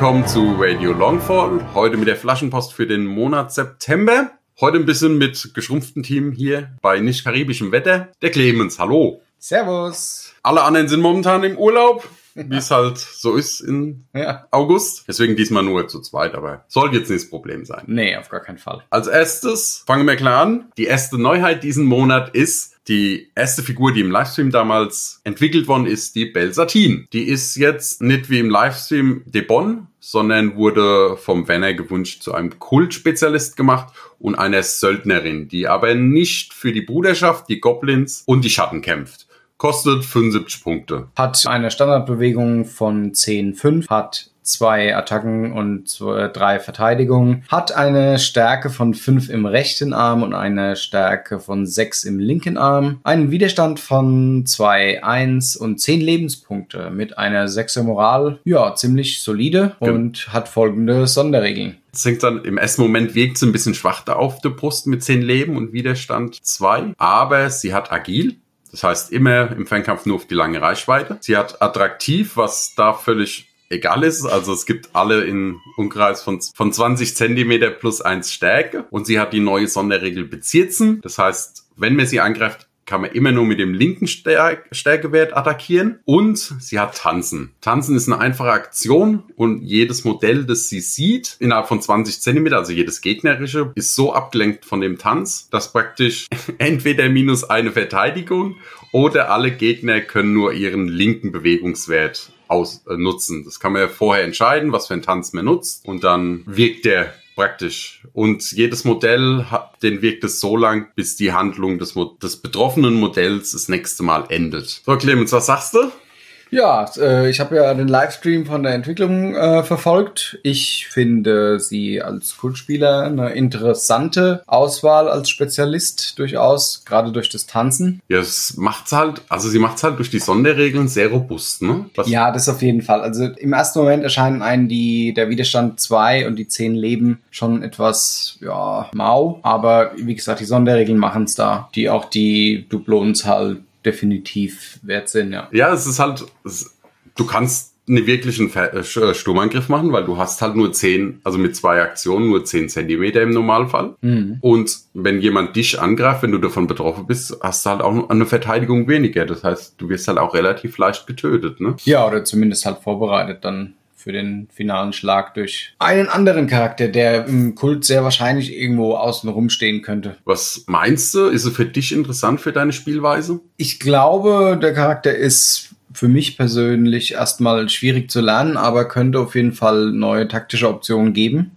Willkommen zu Radio Longfall. Heute mit der Flaschenpost für den Monat September. Heute ein bisschen mit geschrumpftem Team hier bei nicht karibischem Wetter. Der Clemens, hallo. Servus. Alle anderen sind momentan im Urlaub, wie es halt so ist in Ja. August. Deswegen diesmal nur zu zweit, aber soll jetzt nicht das Problem sein. Nee, auf gar keinen Fall. Als erstes fangen wir klar an. Die erste Neuheit diesen Monat ist die erste Figur, die im Livestream damals entwickelt worden ist, die Belsatin. Die ist jetzt nicht wie im Livestream Debon, sondern wurde vom Werner gewünscht zu einem Kultspezialist gemacht und einer Söldnerin, die aber nicht für die Bruderschaft, die Goblins und die Schatten kämpft. Kostet 75 Punkte. Hat eine Standardbewegung von 10,5, hat zwei Attacken und zwei, drei Verteidigungen, hat eine Stärke von 5 im rechten Arm und eine Stärke von 6 im linken Arm, einen Widerstand von 2, 1 und 10 Lebenspunkte mit einer 6er Moral, ja, ziemlich solide und hat folgende Sonderregeln. Es hängt dann im ersten Moment wirkt sie ein bisschen schwach da auf der Brust mit 10 Leben und Widerstand 2. Aber sie hat agil. Das heißt immer im Fernkampf nur auf die lange Reichweite. Sie hat attraktiv, was da völlig egal ist. Also es gibt alle in Umkreis von, von 20 Zentimeter plus 1 Stärke. Und sie hat die neue Sonderregel Bezirzen. Das heißt, wenn man sie angreift, kann man immer nur mit dem linken Stär Stärkewert attackieren. Und sie hat Tanzen. Tanzen ist eine einfache Aktion und jedes Modell, das sie sieht, innerhalb von 20 Zentimeter, also jedes gegnerische, ist so abgelenkt von dem Tanz, dass praktisch entweder minus eine Verteidigung oder alle Gegner können nur ihren linken Bewegungswert aus, äh. Das kann man ja vorher entscheiden, was für ein Tanz man nutzt und dann wirkt der praktisch. Und jedes Modell hat, den wirkt es so lang, bis die Handlung des, des betroffenen Modells das nächste Mal endet. So, Clemens, was sagst du? Ja, äh, ich habe ja den Livestream von der Entwicklung äh, verfolgt. Ich finde sie als Kultspieler eine interessante Auswahl als Spezialist durchaus, gerade durch das Tanzen. Ja, es macht's halt, also sie macht's halt durch die Sonderregeln sehr robust, ne? Was, Ja, das auf jeden Fall. Also im ersten Moment erscheinen einen die, der Widerstand 2 und die 10 Leben schon etwas, ja, mau. Aber wie gesagt, die Sonderregeln machen's da, die auch die Dublons halt definitiv wert sind, ja. Ja, es ist halt, es, du kannst einen wirklichen äh, Sch- Sturmangriff machen, weil du hast halt nur 10, also mit zwei Aktionen nur 10 Zentimeter im Normalfall. Und wenn jemand dich angreift, wenn du davon betroffen bist, hast du halt auch eine Verteidigung weniger. Das heißt, du wirst halt auch relativ leicht getötet, ne? Ja, oder zumindest halt vorbereitet dann für den finalen Schlag durch einen anderen Charakter, der im Kult sehr wahrscheinlich irgendwo außen rumstehen könnte. Was meinst du? Ist es für dich interessant für deine Spielweise? Ich glaube, der Charakter ist für mich persönlich erstmal schwierig zu lernen, aber könnte auf jeden Fall neue taktische Optionen geben.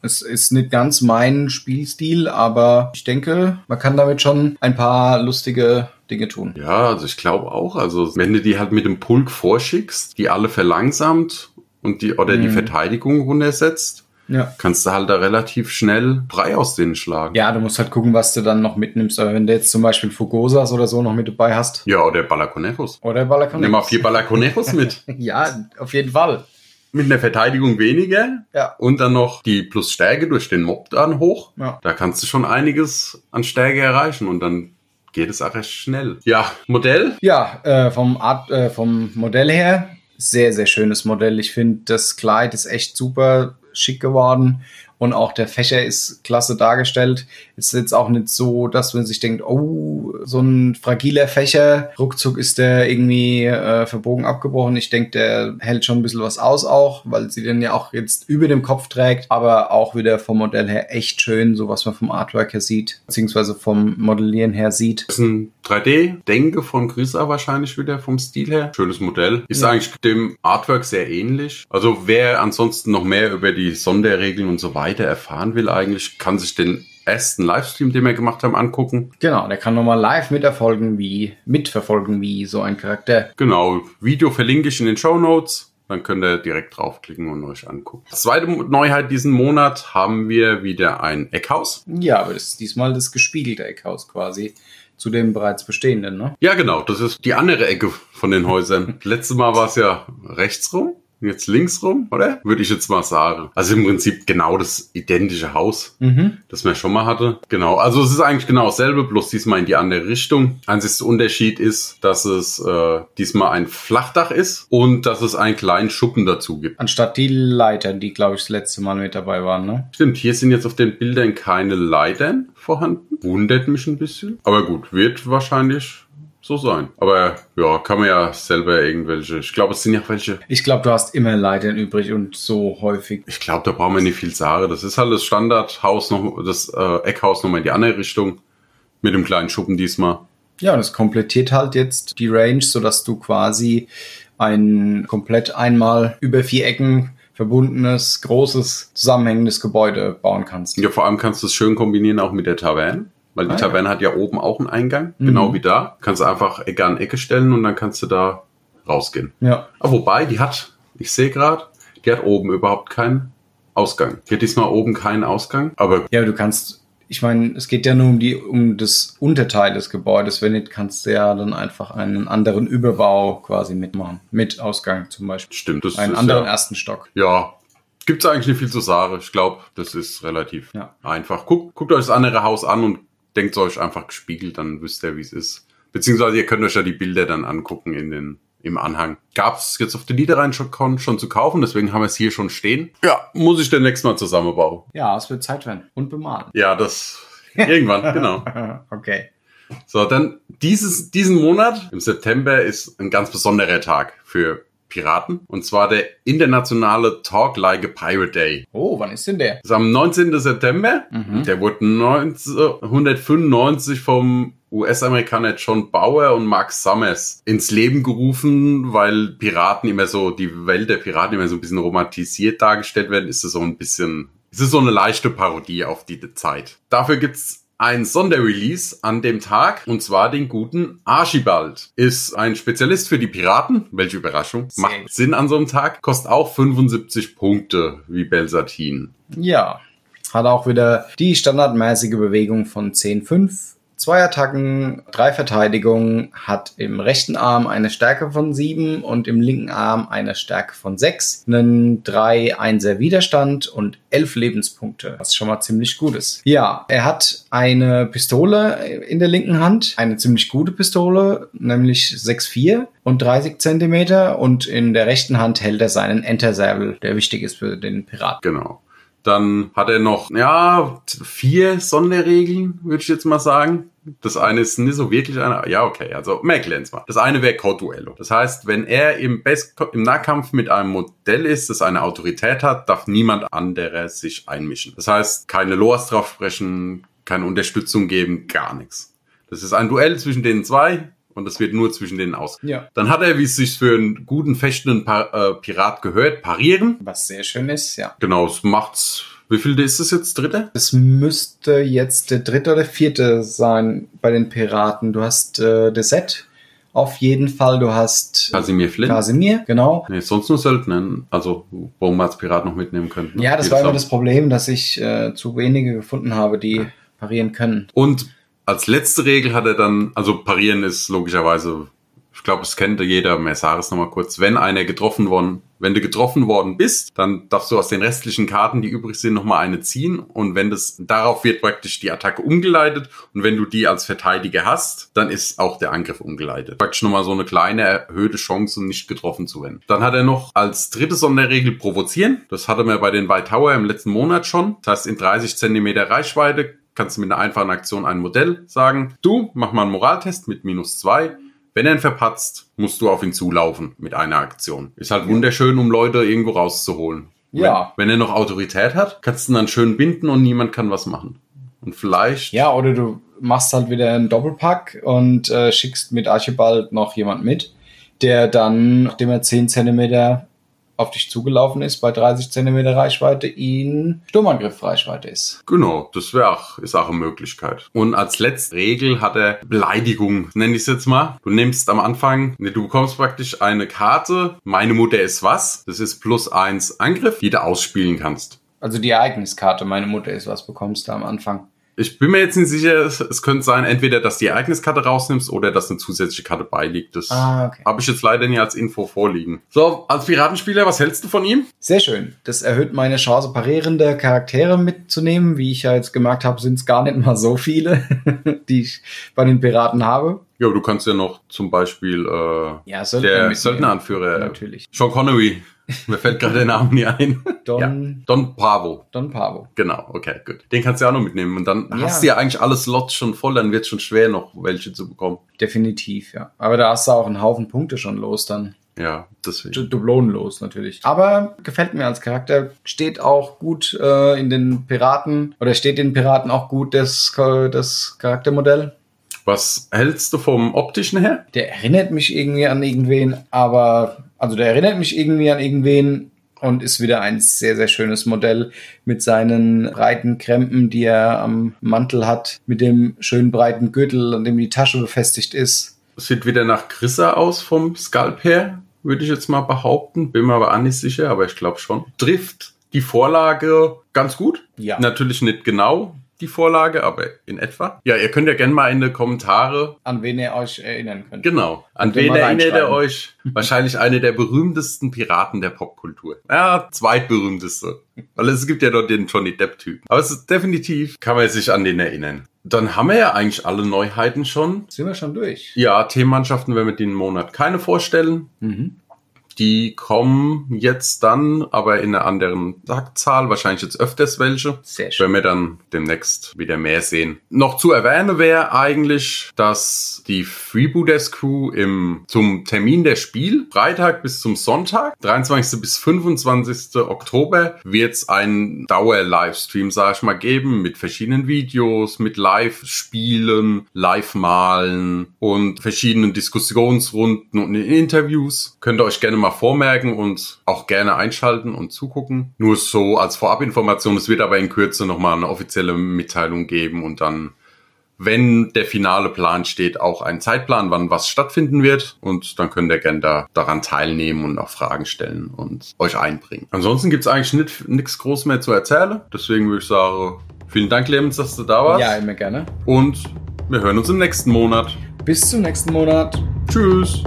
Es ist nicht ganz mein Spielstil, aber ich denke, man kann damit schon ein paar lustige Dinge tun. Ja, also ich glaube auch. Also wenn du die halt mit dem Pulk vorschickst, die alle verlangsamt und die oder die Mhm. Verteidigung runtersetzt, Ja. kannst du halt da relativ schnell drei aus denen schlagen. Ja, du musst halt gucken, was du dann noch mitnimmst. Aber wenn du jetzt zum Beispiel Fugosas oder so noch mit dabei hast. Ja, oder Balaconeros. Oder Balakon. Nimm mal vier Balaconeros mit. Ja, auf jeden Fall. mit einer Verteidigung weniger Ja. und dann noch die plus Stärke durch den Mob dann hoch. Ja. Da kannst du schon einiges an Stärke erreichen und dann geht es auch recht schnell. Ja, Modell. Ja, äh, vom Art, äh, vom Modell her, sehr, sehr schönes Modell. Ich finde, das Kleid ist echt super schick geworden. Und auch der Fächer ist klasse dargestellt. Ist jetzt auch nicht so, dass man sich denkt, oh, so ein fragiler Fächer, ruckzuck ist der irgendwie äh, verbogen abgebrochen. Ich denke, der hält schon ein bisschen was aus auch, weil sie den ja auch jetzt über dem Kopf trägt, aber auch wieder vom Modell her echt schön, so was man vom Artwork her sieht, beziehungsweise vom Modellieren her sieht. Das ist ein 3D-Denke von Grisa wahrscheinlich wieder vom Stil her. Schönes Modell. Ist Ja. eigentlich dem Artwork sehr ähnlich. Also wer ansonsten noch mehr über die Sonderregeln und so weiter erfahren will, eigentlich kann sich den ersten Livestream, den wir gemacht haben, angucken. Genau, der kann nochmal live miterfolgen, wie, mitverfolgen, wie so ein Charakter. Genau, Video verlinke ich in den Show Notes. Dann könnt ihr direkt draufklicken und euch angucken. Zweite Neuheit diesen Monat haben wir wieder ein Eckhaus. Ja, aber das ist diesmal das gespiegelte Eckhaus quasi zu dem bereits bestehenden, ne? Ja, genau, das ist die andere Ecke von den Häusern. Letztes Mal war es ja rechts rum. Jetzt links rum, oder? Würde ich jetzt mal sagen. Also im Prinzip genau das identische Haus, Mhm. das man schon mal hatte. Genau, also es ist eigentlich genau dasselbe, bloß diesmal in die andere Richtung. Einziger Unterschied ist, dass es äh, diesmal ein Flachdach ist und dass es einen kleinen Schuppen dazu gibt. Anstatt die Leiter, die, glaube ich, das letzte Mal mit dabei waren, ne? Stimmt, hier sind jetzt auf den Bildern keine Leitern vorhanden. Wundert mich ein bisschen. Aber gut, wird wahrscheinlich so sein. Aber ja, kann man ja selber irgendwelche. Ich glaube, es sind ja welche. Ich glaube, du hast immer Leitern übrig und so häufig. Ich glaube, da brauchen wir nicht viel sagen. Das ist halt das Standardhaus noch, das äh, Eckhaus nochmal in die andere Richtung. Mit dem kleinen Schuppen diesmal. Ja, und es komplettiert halt jetzt die Range, sodass du quasi ein komplett einmal über vier Ecken verbundenes, großes, zusammenhängendes Gebäude bauen kannst. Ja, vor allem kannst du es schön kombinieren auch mit der Taverne. Weil die Ah, ja. Taverne hat ja oben auch einen Eingang, Mhm. genau wie da. Kannst du einfach Ecke an Ecke stellen und dann kannst du da rausgehen. Ja. Aber wobei, die hat, ich sehe gerade, die hat oben überhaupt keinen Ausgang. Die hat diesmal oben keinen Ausgang. Aber Ja, du kannst, ich meine, es geht ja nur um die, um das Unterteil des Gebäudes. Wenn nicht, kannst du ja dann einfach einen anderen Überbau quasi mitmachen. Mit Ausgang zum Beispiel. stimmt, das Einen ist anderen ja, ersten Stock. ja. Gibt's eigentlich nicht viel zu sagen. Ich glaube, das ist relativ Ja. einfach. Guckt, guckt euch das andere Haus an und denkt euch einfach gespiegelt, dann wisst ihr, wie es ist. Beziehungsweise ihr könnt euch ja die Bilder dann angucken in den, im Anhang. Gab's jetzt auf der Niederrhein-Con schon zu kaufen, deswegen haben wir es hier schon stehen. Ja, muss ich demnächst mal zusammenbauen. Ja, es wird Zeit werden. Und bemalen. Ja, das irgendwann, genau. okay. So, dann dieses, diesen Monat, im September, ist ein ganz besonderer Tag für Piraten. Und zwar der internationale Talk Like a Pirate Day. Oh, wann ist denn der? Das ist am 19. September. Mhm. Der wurde 1995 vom US-Amerikaner John Bauer und Mark Summers ins Leben gerufen, weil Piraten immer so, die Welt der Piraten immer so ein bisschen romantisiert dargestellt werden, ist es so ein bisschen, ist es so eine leichte Parodie auf die Zeit. Dafür gibt's ein Sonderrelease an dem Tag und zwar den guten Archibald. Ist ein Spezialist für die Piraten. Welche Überraschung. Sehr Macht. Sinn an so einem Tag. Kostet auch 75 Punkte wie Belsatin. Ja. Hat auch wieder die standardmäßige Bewegung von 10-5. Zwei Attacken, drei Verteidigungen, hat im rechten Arm eine Stärke von 7 und im linken Arm eine Stärke von 6, einen 3-1er Widerstand und 11 Lebenspunkte, was schon mal ziemlich gut ist. Ja, er hat eine Pistole in der linken Hand, eine ziemlich gute Pistole, nämlich 6,4 und 30 Zentimeter und in der rechten Hand hält er seinen Entersabel, der wichtig ist für den Piraten. Genau. Dann hat er noch, ja, vier Sonderregeln, würde ich jetzt mal sagen. Das eine ist nicht so wirklich eine, ja, okay, also erklären's mal. Das eine wäre Code-Duello. Das heißt, wenn er im, Best im Nahkampf mit einem Modell ist, das eine Autorität hat, darf niemand anderer sich einmischen. Das heißt, keine Loas drauf sprechen, keine Unterstützung geben, gar nichts. Das ist ein Duell zwischen den zwei und das wird nur zwischen denen aus. Ja. Dann hat er, wie es sich für einen guten, fechtenden pa äh, Pirat gehört, parieren. Was sehr schön ist, ja. Genau, es macht's. Wie viel ist es jetzt? Dritte? Es müsste jetzt der dritte oder vierte sein bei den Piraten. Du hast äh, das Set auf jeden Fall. Du hast Casimir Flynn. Casimir, genau. nee, sonst nur Söldner. Also, wo man als Pirat noch mitnehmen könnte. Ja, das Jedes war immer das Problem, dass ich äh, zu wenige gefunden habe, die parieren können. Und als letzte Regel hat er dann, also parieren ist logischerweise, ich glaube, es kennt jeder, es nochmal kurz, wenn einer getroffen worden, wenn du getroffen worden bist, dann darfst du aus den restlichen Karten, die übrig sind, nochmal eine ziehen und wenn das, darauf wird praktisch die Attacke umgeleitet und wenn du die als Verteidiger hast, dann ist auch der Angriff umgeleitet. Praktisch nochmal so eine kleine erhöhte Chance, nicht getroffen zu werden. Dann hat er noch als dritte Sonderregel provozieren. Das hatte man bei den White Tower im letzten Monat schon. Das heißt, in 30 Zentimeter Reichweite kannst du mit einer einfachen Aktion ein Modell sagen, du, mach mal einen Moraltest mit minus zwei. Wenn er ihn verpatzt, musst du auf ihn zulaufen mit einer Aktion. Ist halt wunderschön, um Leute irgendwo rauszuholen. Ja. Wenn, wenn er noch Autorität hat, kannst du ihn dann schön binden und niemand kann was machen. Und vielleicht. Ja, oder du machst halt wieder einen Doppelpack und äh, schickst mit Archibald noch jemand mit, der dann, nachdem er 10 Zentimeter auf dich zugelaufen ist, bei 30 Zentimeter Reichweite, ihn Sturmangriff Reichweite ist. Genau, das wäre auch, ist auch eine Möglichkeit. Und als letzte Regel hat er Beleidigung, nenne ich es jetzt mal. Du nimmst am Anfang, ne, du bekommst praktisch eine Karte, meine Mutter ist was, das ist plus eins Angriff, die du ausspielen kannst. Also die Ereigniskarte, meine Mutter ist was, bekommst du am Anfang. Ich bin mir jetzt nicht sicher, es, könnte sein, entweder, dass die Ereigniskarte rausnimmst oder dass eine zusätzliche Karte beiliegt. Das Ah, okay. habe ich jetzt leider nie als Info vorliegen. So, als Piratenspieler, was hältst du von ihm? Sehr schön. Das erhöht meine Chance, parierende Charaktere mitzunehmen. Wie ich ja jetzt gemerkt habe, sind es gar nicht mal so viele, die ich bei den Piraten habe. Ja, du kannst ja noch zum Beispiel äh, Ja, der. Söldneranführer Natürlich. Sean Connery. Mir fällt gerade der Name nie ein. Don, Ja. Don Pavo. Don Pavo. Genau, okay, gut. Den kannst du ja auch noch mitnehmen. Und dann Ja. hast du ja eigentlich alle Slots schon voll, dann wird es schon schwer, noch welche zu bekommen. Definitiv, ja. Aber da hast du auch einen Haufen Punkte schon los dann. Ja, deswegen. Du- Dublonen los natürlich. Aber gefällt mir als Charakter. Steht auch gut äh, in den Piraten oder steht den Piraten auch gut das, das Charaktermodell. Was hältst du vom optischen her? Der erinnert mich irgendwie an irgendwen, aber also der erinnert mich irgendwie an irgendwen und ist wieder ein sehr, sehr schönes Modell mit seinen breiten Krempen, die er am Mantel hat, mit dem schönen breiten Gürtel, an dem die Tasche befestigt ist. Sieht wieder nach Grissa aus vom Skalp her, würde ich jetzt mal behaupten. Bin mir aber auch nicht sicher, aber ich glaube schon. Trifft die Vorlage ganz gut. Ja. Natürlich nicht genau die Vorlage, aber in etwa. Ja, ihr könnt ja gerne mal in die Kommentare An wen ihr euch erinnern könnt. Genau. An wen erinnert ihr euch? Wahrscheinlich eine der berühmtesten Piraten der Popkultur. Ja, zweitberühmteste. Weil es gibt ja dort den Johnny Depp-Typ. Aber es ist definitiv, kann man sich an den erinnern. Dann haben wir ja eigentlich alle Neuheiten schon. Sind wir schon durch? Ja, Themenmannschaften werden wir den Monat keine vorstellen. Mhm. Die kommen jetzt dann, aber in einer anderen Taktzahl, wahrscheinlich jetzt öfters welche. Sehr schön. Wenn wir dann demnächst wieder mehr sehen. Noch zu erwähnen wäre eigentlich, dass die Freebooters Crew im, zum Termin der Spiel, Freitag bis zum Sonntag, 23. bis 25. Oktober, wird es einen Dauer-Livestream, sag ich mal, geben mit verschiedenen Videos, mit Live-Spielen, Live-Malen und verschiedenen Diskussionsrunden und Interviews. Könnt ihr euch gerne mal vormerken und auch gerne einschalten und zugucken. Nur so als Vorabinformation, es wird aber in Kürze nochmal eine offizielle Mitteilung geben und dann, wenn der finale Plan steht, auch ein Zeitplan, wann was stattfinden wird. Und dann könnt ihr gerne da, daran teilnehmen und auch Fragen stellen und euch einbringen. Ansonsten gibt's eigentlich nicht- nichts groß mehr zu erzählen. Deswegen würde ich sagen, vielen Dank, Clemens, dass du da warst. Ja, immer gerne. Und wir hören uns im nächsten Monat. Bis zum nächsten Monat. Tschüss.